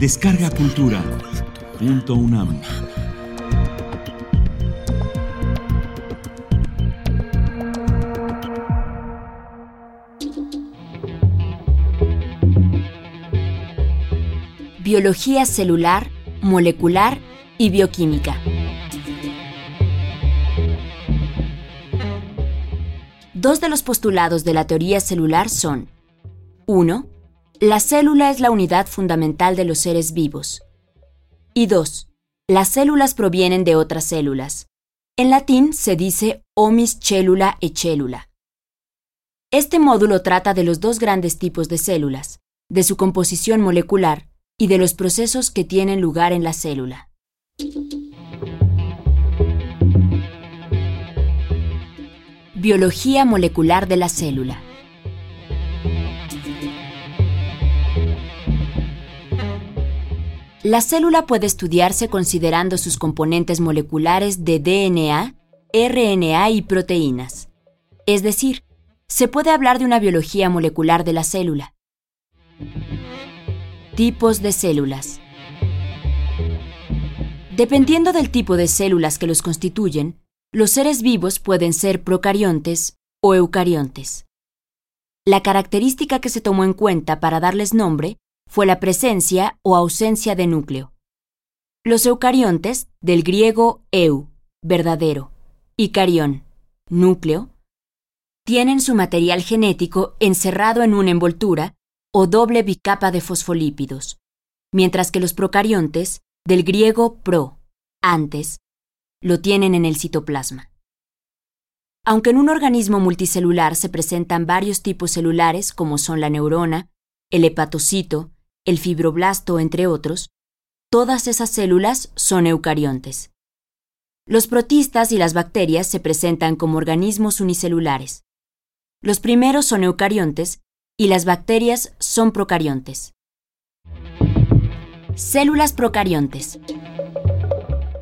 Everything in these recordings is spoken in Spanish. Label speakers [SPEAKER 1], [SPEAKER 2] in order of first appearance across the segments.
[SPEAKER 1] Descarga Cultura. Punto UNAM.
[SPEAKER 2] Biología celular, molecular y bioquímica. Dos de los postulados de la teoría celular son 1. La célula es la unidad fundamental de los seres vivos. Y 2. Las células provienen de otras células. En latín se dice omis cellula e cellula. Este módulo trata de los dos grandes tipos de células, de su composición molecular y de los procesos que tienen lugar en la célula. Biología molecular de la célula. La célula puede estudiarse considerando sus componentes moleculares de DNA, RNA y proteínas. Es decir, se puede hablar de una biología molecular de la célula. Tipos de células. Dependiendo del tipo de células que los constituyen, los seres vivos pueden ser procariontes o eucariontes. La característica que se tomó en cuenta para darles nombre fue la presencia o ausencia de núcleo. Los eucariontes, del griego eu, verdadero, y carión, núcleo, tienen su material genético encerrado en una envoltura o doble bicapa de fosfolípidos, mientras que los procariontes, del griego pro, antes, lo tienen en el citoplasma. Aunque en un organismo multicelular se presentan varios tipos celulares como son la neurona, el hepatocito, el fibroblasto, entre otros, todas esas células son eucariontes. Los protistas y las bacterias se presentan como organismos unicelulares. Los primeros son eucariontes y las bacterias son procariontes. Células procariontes.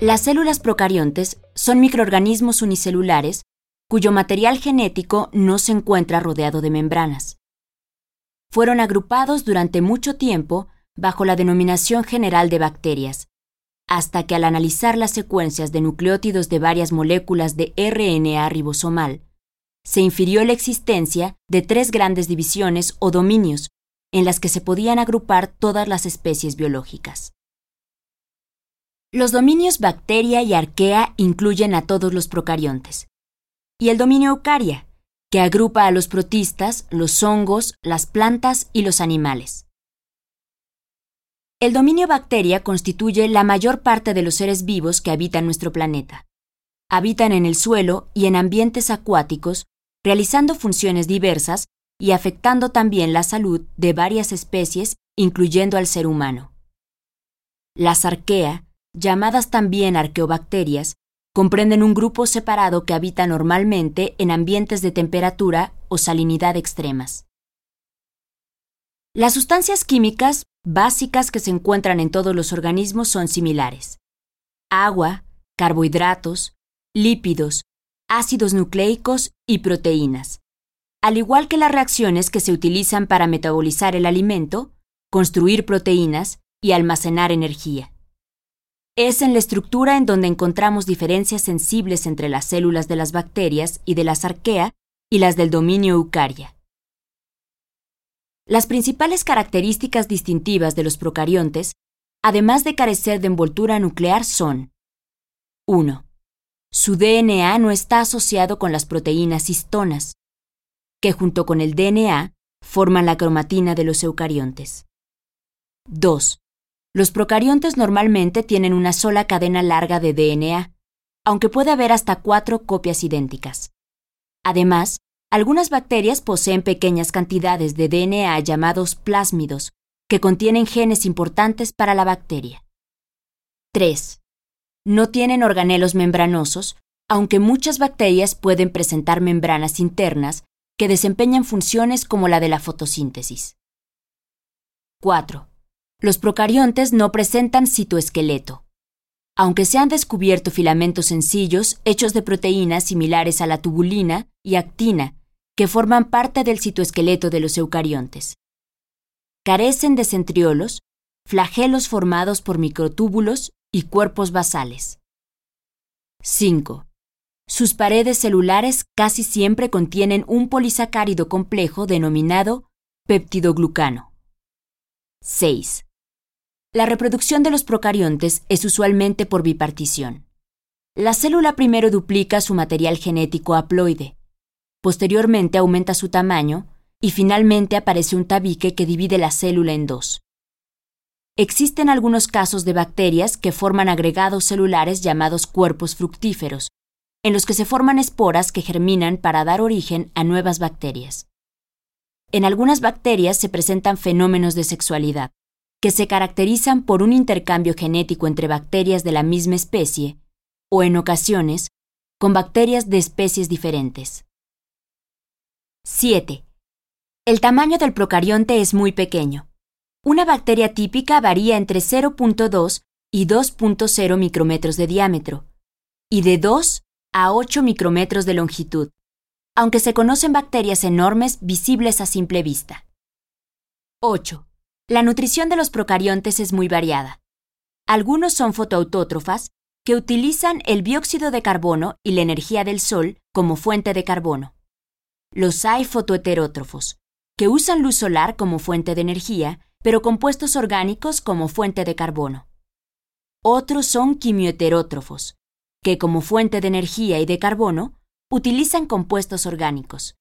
[SPEAKER 2] Las células procariontes son microorganismos unicelulares cuyo material genético no se encuentra rodeado de membranas fueron agrupados durante mucho tiempo bajo la denominación general de bacterias, hasta que al analizar las secuencias de nucleótidos de varias moléculas de RNA ribosomal, se infirió la existencia de tres grandes divisiones o dominios en las que se podían agrupar todas las especies biológicas. Los dominios bacteria y arquea incluyen a todos los procariontes, y el dominio eucaria, que agrupa a los protistas, los hongos, las plantas y los animales. El dominio bacteria constituye la mayor parte de los seres vivos que habitan nuestro planeta. Habitan en el suelo y en ambientes acuáticos, realizando funciones diversas y afectando también la salud de varias especies, incluyendo al ser humano. Las arquea, llamadas también arqueobacterias, comprenden un grupo separado que habita normalmente en ambientes de temperatura o salinidad extremas. Las sustancias químicas básicas que se encuentran en todos los organismos son similares. Agua, carbohidratos, lípidos, ácidos nucleicos y proteínas, al igual que las reacciones que se utilizan para metabolizar el alimento, construir proteínas y almacenar energía. Es en la estructura en donde encontramos diferencias sensibles entre las células de las bacterias y de las arquea y las del dominio eucaria. Las principales características distintivas de los procariontes, además de carecer de envoltura nuclear, son 1. Su DNA no está asociado con las proteínas histonas, que junto con el DNA forman la cromatina de los eucariontes. 2. Los procariontes normalmente tienen una sola cadena larga de DNA, aunque puede haber hasta cuatro copias idénticas. Además, algunas bacterias poseen pequeñas cantidades de DNA llamados plásmidos, que contienen genes importantes para la bacteria. 3. No tienen organelos membranosos, aunque muchas bacterias pueden presentar membranas internas que desempeñan funciones como la de la fotosíntesis. 4. Los procariontes no presentan citoesqueleto. Aunque se han descubierto filamentos sencillos hechos de proteínas similares a la tubulina y actina, que forman parte del citoesqueleto de los eucariontes. Carecen de centriolos, flagelos formados por microtúbulos y cuerpos basales. 5. Sus paredes celulares casi siempre contienen un polisacárido complejo denominado peptidoglucano. 6. La reproducción de los procariontes es usualmente por bipartición. La célula primero duplica su material genético haploide, posteriormente aumenta su tamaño y finalmente aparece un tabique que divide la célula en dos. Existen algunos casos de bacterias que forman agregados celulares llamados cuerpos fructíferos, en los que se forman esporas que germinan para dar origen a nuevas bacterias. En algunas bacterias se presentan fenómenos de sexualidad, que se caracterizan por un intercambio genético entre bacterias de la misma especie, o en ocasiones, con bacterias de especies diferentes. 7. El tamaño del procarionte es muy pequeño. Una bacteria típica varía entre 0.2 y 2.0 micrómetros de diámetro, y de 2 a 8 micrómetros de longitud, aunque se conocen bacterias enormes visibles a simple vista. 8. La nutrición de los procariontes es muy variada. Algunos son fotoautótrofas, que utilizan el dióxido de carbono y la energía del sol como fuente de carbono. Los hay fotoheterótrofos, que usan luz solar como fuente de energía, pero compuestos orgánicos como fuente de carbono. Otros son quimioheterótrofos, que como fuente de energía y de carbono utilizan compuestos orgánicos.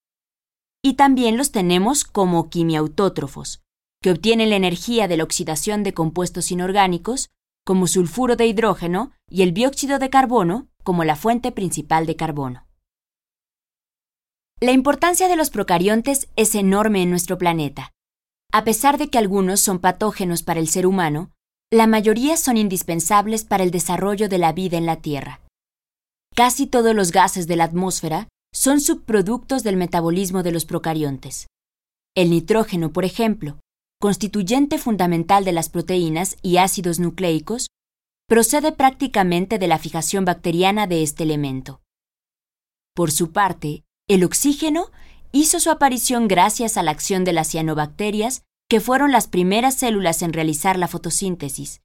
[SPEAKER 2] Y también los tenemos como quimiautótrofos, que la energía de la oxidación de compuestos inorgánicos, como sulfuro de hidrógeno y el dióxido de carbono como la fuente principal de carbono. La importancia de los procariontes es enorme en nuestro planeta. A pesar de que algunos son patógenos para el ser humano, la mayoría son indispensables para el desarrollo de la vida en la Tierra. Casi todos los gases de la atmósfera son subproductos del metabolismo de los procariontes. El nitrógeno, por ejemplo, constituyente fundamental de las proteínas y ácidos nucleicos, procede prácticamente de la fijación bacteriana de este elemento. Por su parte, el oxígeno hizo su aparición gracias a la acción de las cianobacterias, que fueron las primeras células en realizar la fotosíntesis.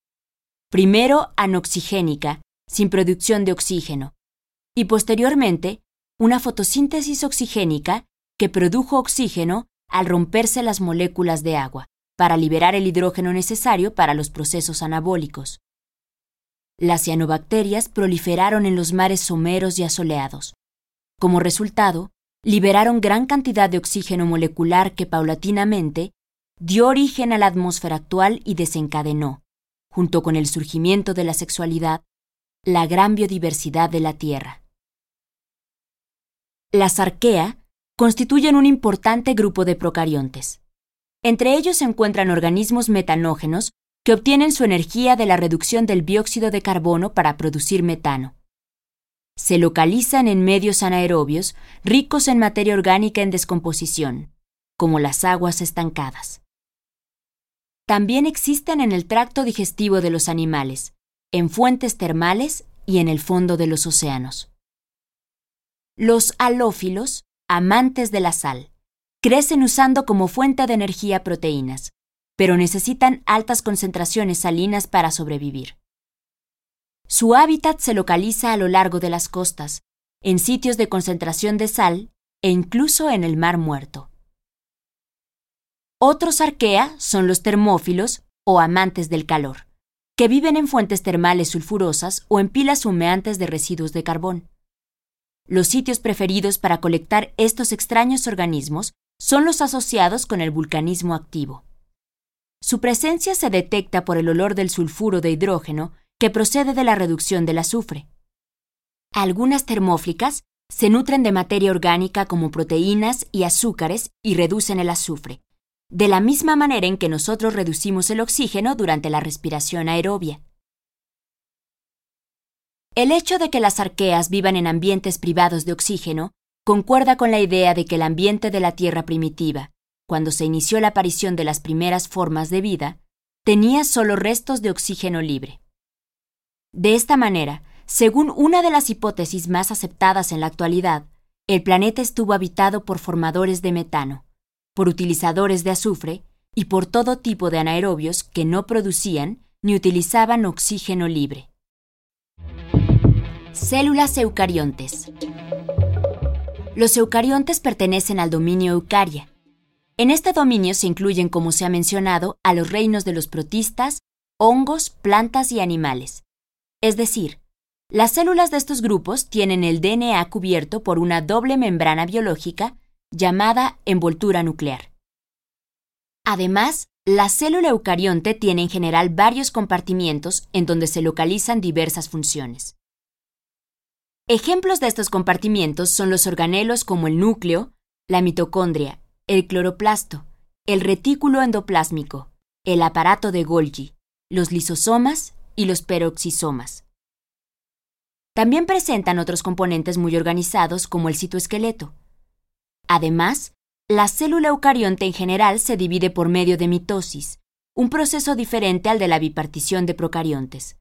[SPEAKER 2] Primero anoxigénica, sin producción de oxígeno, y posteriormente una fotosíntesis oxigénica que produjo oxígeno al romperse las moléculas de agua para liberar el hidrógeno necesario para los procesos anabólicos. Las cianobacterias proliferaron en los mares someros y asoleados. Como resultado, liberaron gran cantidad de oxígeno molecular que paulatinamente dio origen a la atmósfera actual y desencadenó, junto con el surgimiento de la sexualidad, la gran biodiversidad de la Tierra. Las arquea constituyen un importante grupo de procariontes. Entre ellos se encuentran organismos metanógenos que obtienen su energía de la reducción del dióxido de carbono para producir metano. Se localizan en medios anaerobios ricos en materia orgánica en descomposición, como las aguas estancadas. También existen en el tracto digestivo de los animales, en fuentes termales y en el fondo de los océanos. Los halófilos, amantes de la sal, crecen usando como fuente de energía proteínas, pero necesitan altas concentraciones salinas para sobrevivir. Su hábitat se localiza a lo largo de las costas, en sitios de concentración de sal e incluso en el mar muerto. Otros arquea son los termófilos o amantes del calor, que viven en fuentes termales sulfurosas o en pilas humeantes de residuos de carbón. Los sitios preferidos para colectar estos extraños organismos son los asociados con el vulcanismo activo. Su presencia se detecta por el olor del sulfuro de hidrógeno que procede de la reducción del azufre. Algunas termóflicas se nutren de materia orgánica como proteínas y azúcares y reducen el azufre, de la misma manera en que nosotros reducimos el oxígeno durante la respiración aerobia. El hecho de que las arqueas vivan en ambientes privados de oxígeno concuerda con la idea de que el ambiente de la Tierra primitiva, cuando se inició la aparición de las primeras formas de vida, tenía solo restos de oxígeno libre. De esta manera, según una de las hipótesis más aceptadas en la actualidad, el planeta estuvo habitado por formadores de metano, por utilizadores de azufre y por todo tipo de anaerobios que no producían ni utilizaban oxígeno libre. Células eucariontes. Los eucariontes pertenecen al dominio eucaria. En este dominio se incluyen, como se ha mencionado, a los reinos de los protistas, hongos, plantas y animales. Es decir, las células de estos grupos tienen el DNA cubierto por una doble membrana biológica llamada envoltura nuclear. Además, la célula eucarionte tiene en general varios compartimientos en donde se localizan diversas funciones. Ejemplos de estos compartimientos son los organelos como el núcleo, la mitocondria, el cloroplasto, el retículo endoplásmico, el aparato de Golgi, los lisosomas y los peroxisomas. También presentan otros componentes muy organizados como el citoesqueleto. Además, la célula eucarionte en general se divide por medio de mitosis, un proceso diferente al de la bipartición de procariontes.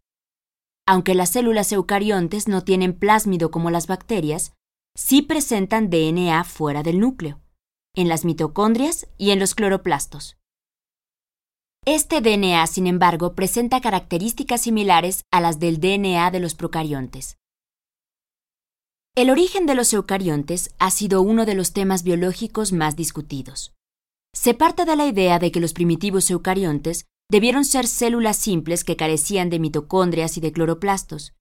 [SPEAKER 2] Aunque las células eucariontes no tienen plásmido como las bacterias, sí presentan DNA fuera del núcleo, en las mitocondrias y en los cloroplastos. Este DNA, sin embargo, presenta características similares a las del DNA de los procariontes. El origen de los eucariontes ha sido uno de los temas biológicos más discutidos. Se parte de la idea de que los primitivos eucariontes debieron ser células simples que carecían de mitocondrias y de cloroplastos,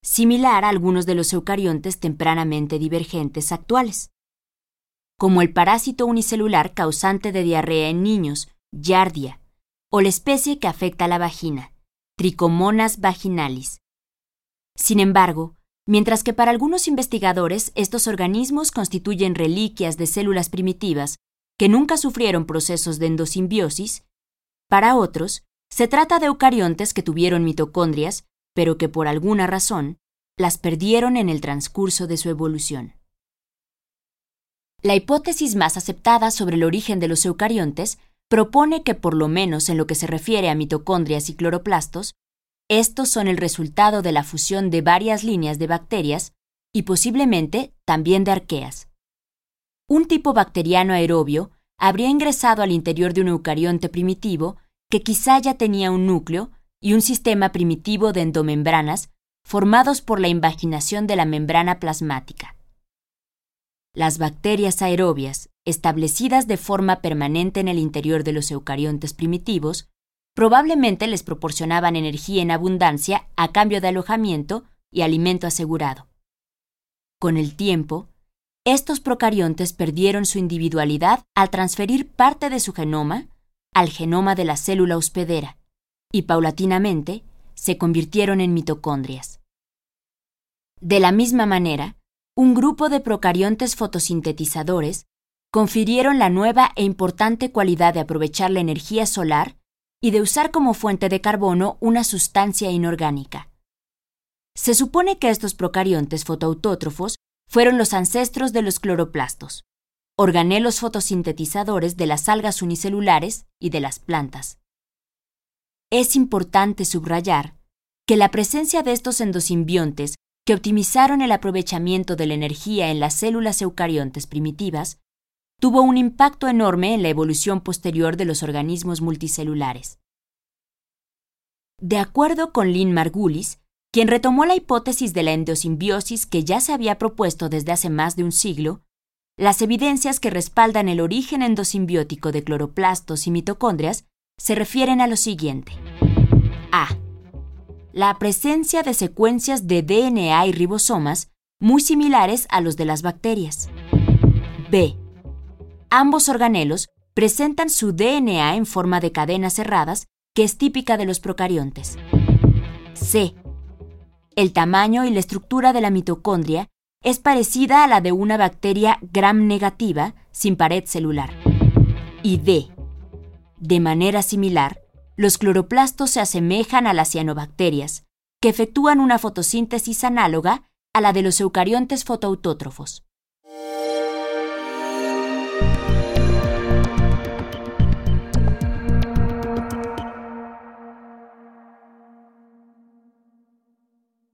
[SPEAKER 2] similar a algunos de los eucariontes tempranamente divergentes actuales. Como el parásito unicelular causante de diarrea en niños, Yardia, o la especie que afecta a la vagina, Trichomonas vaginalis. Sin embargo, mientras que para algunos investigadores estos organismos constituyen reliquias de células primitivas que nunca sufrieron procesos de endosimbiosis, para otros, se trata de eucariontes que tuvieron mitocondrias, pero que por alguna razón las perdieron en el transcurso de su evolución. La hipótesis más aceptada sobre el origen de los eucariontes propone que por lo menos en lo que se refiere a mitocondrias y cloroplastos, estos son el resultado de la fusión de varias líneas de bacterias y posiblemente también de arqueas. Un tipo bacteriano aerobio habría ingresado al interior de un eucarionte primitivo que quizá ya tenía un núcleo y un sistema primitivo de endomembranas formados por la invaginación de la membrana plasmática. Las bacterias aerobias, establecidas de forma permanente en el interior de los eucariontes primitivos, probablemente les proporcionaban energía en abundancia a cambio de alojamiento y alimento asegurado. Con el tiempo, estos procariontes perdieron su individualidad al transferir parte de su genoma al genoma de la célula hospedera y paulatinamente se convirtieron en mitocondrias. De la misma manera, un grupo de procariontes fotosintetizadores confirieron la nueva e importante cualidad de aprovechar la energía solar y de usar como fuente de carbono una sustancia inorgánica. Se supone que estos procariontes fotoautótrofos fueron los ancestros de los cloroplastos, organelos fotosintetizadores de las algas unicelulares y de las plantas. Es importante subrayar que la presencia de estos endosimbiontes que optimizaron el aprovechamiento de la energía en las células eucariontes primitivas tuvo un impacto enorme en la evolución posterior de los organismos multicelulares. De acuerdo con Lynn Margulis, quien retomó la hipótesis de la endosimbiosis que ya se había propuesto desde hace más de un siglo, las evidencias que respaldan el origen endosimbiótico de cloroplastos y mitocondrias se refieren a lo siguiente. A. La presencia de secuencias de DNA y ribosomas muy similares a los de las bacterias. B. Ambos organelos presentan su DNA en forma de cadenas cerradas que es típica de los procariontes. C. El tamaño y la estructura de la mitocondria es parecida a la de una bacteria gram negativa sin pared celular. Y D. De manera similar, los cloroplastos se asemejan a las cianobacterias, que efectúan una fotosíntesis análoga a la de los eucariontes fotoautótrofos.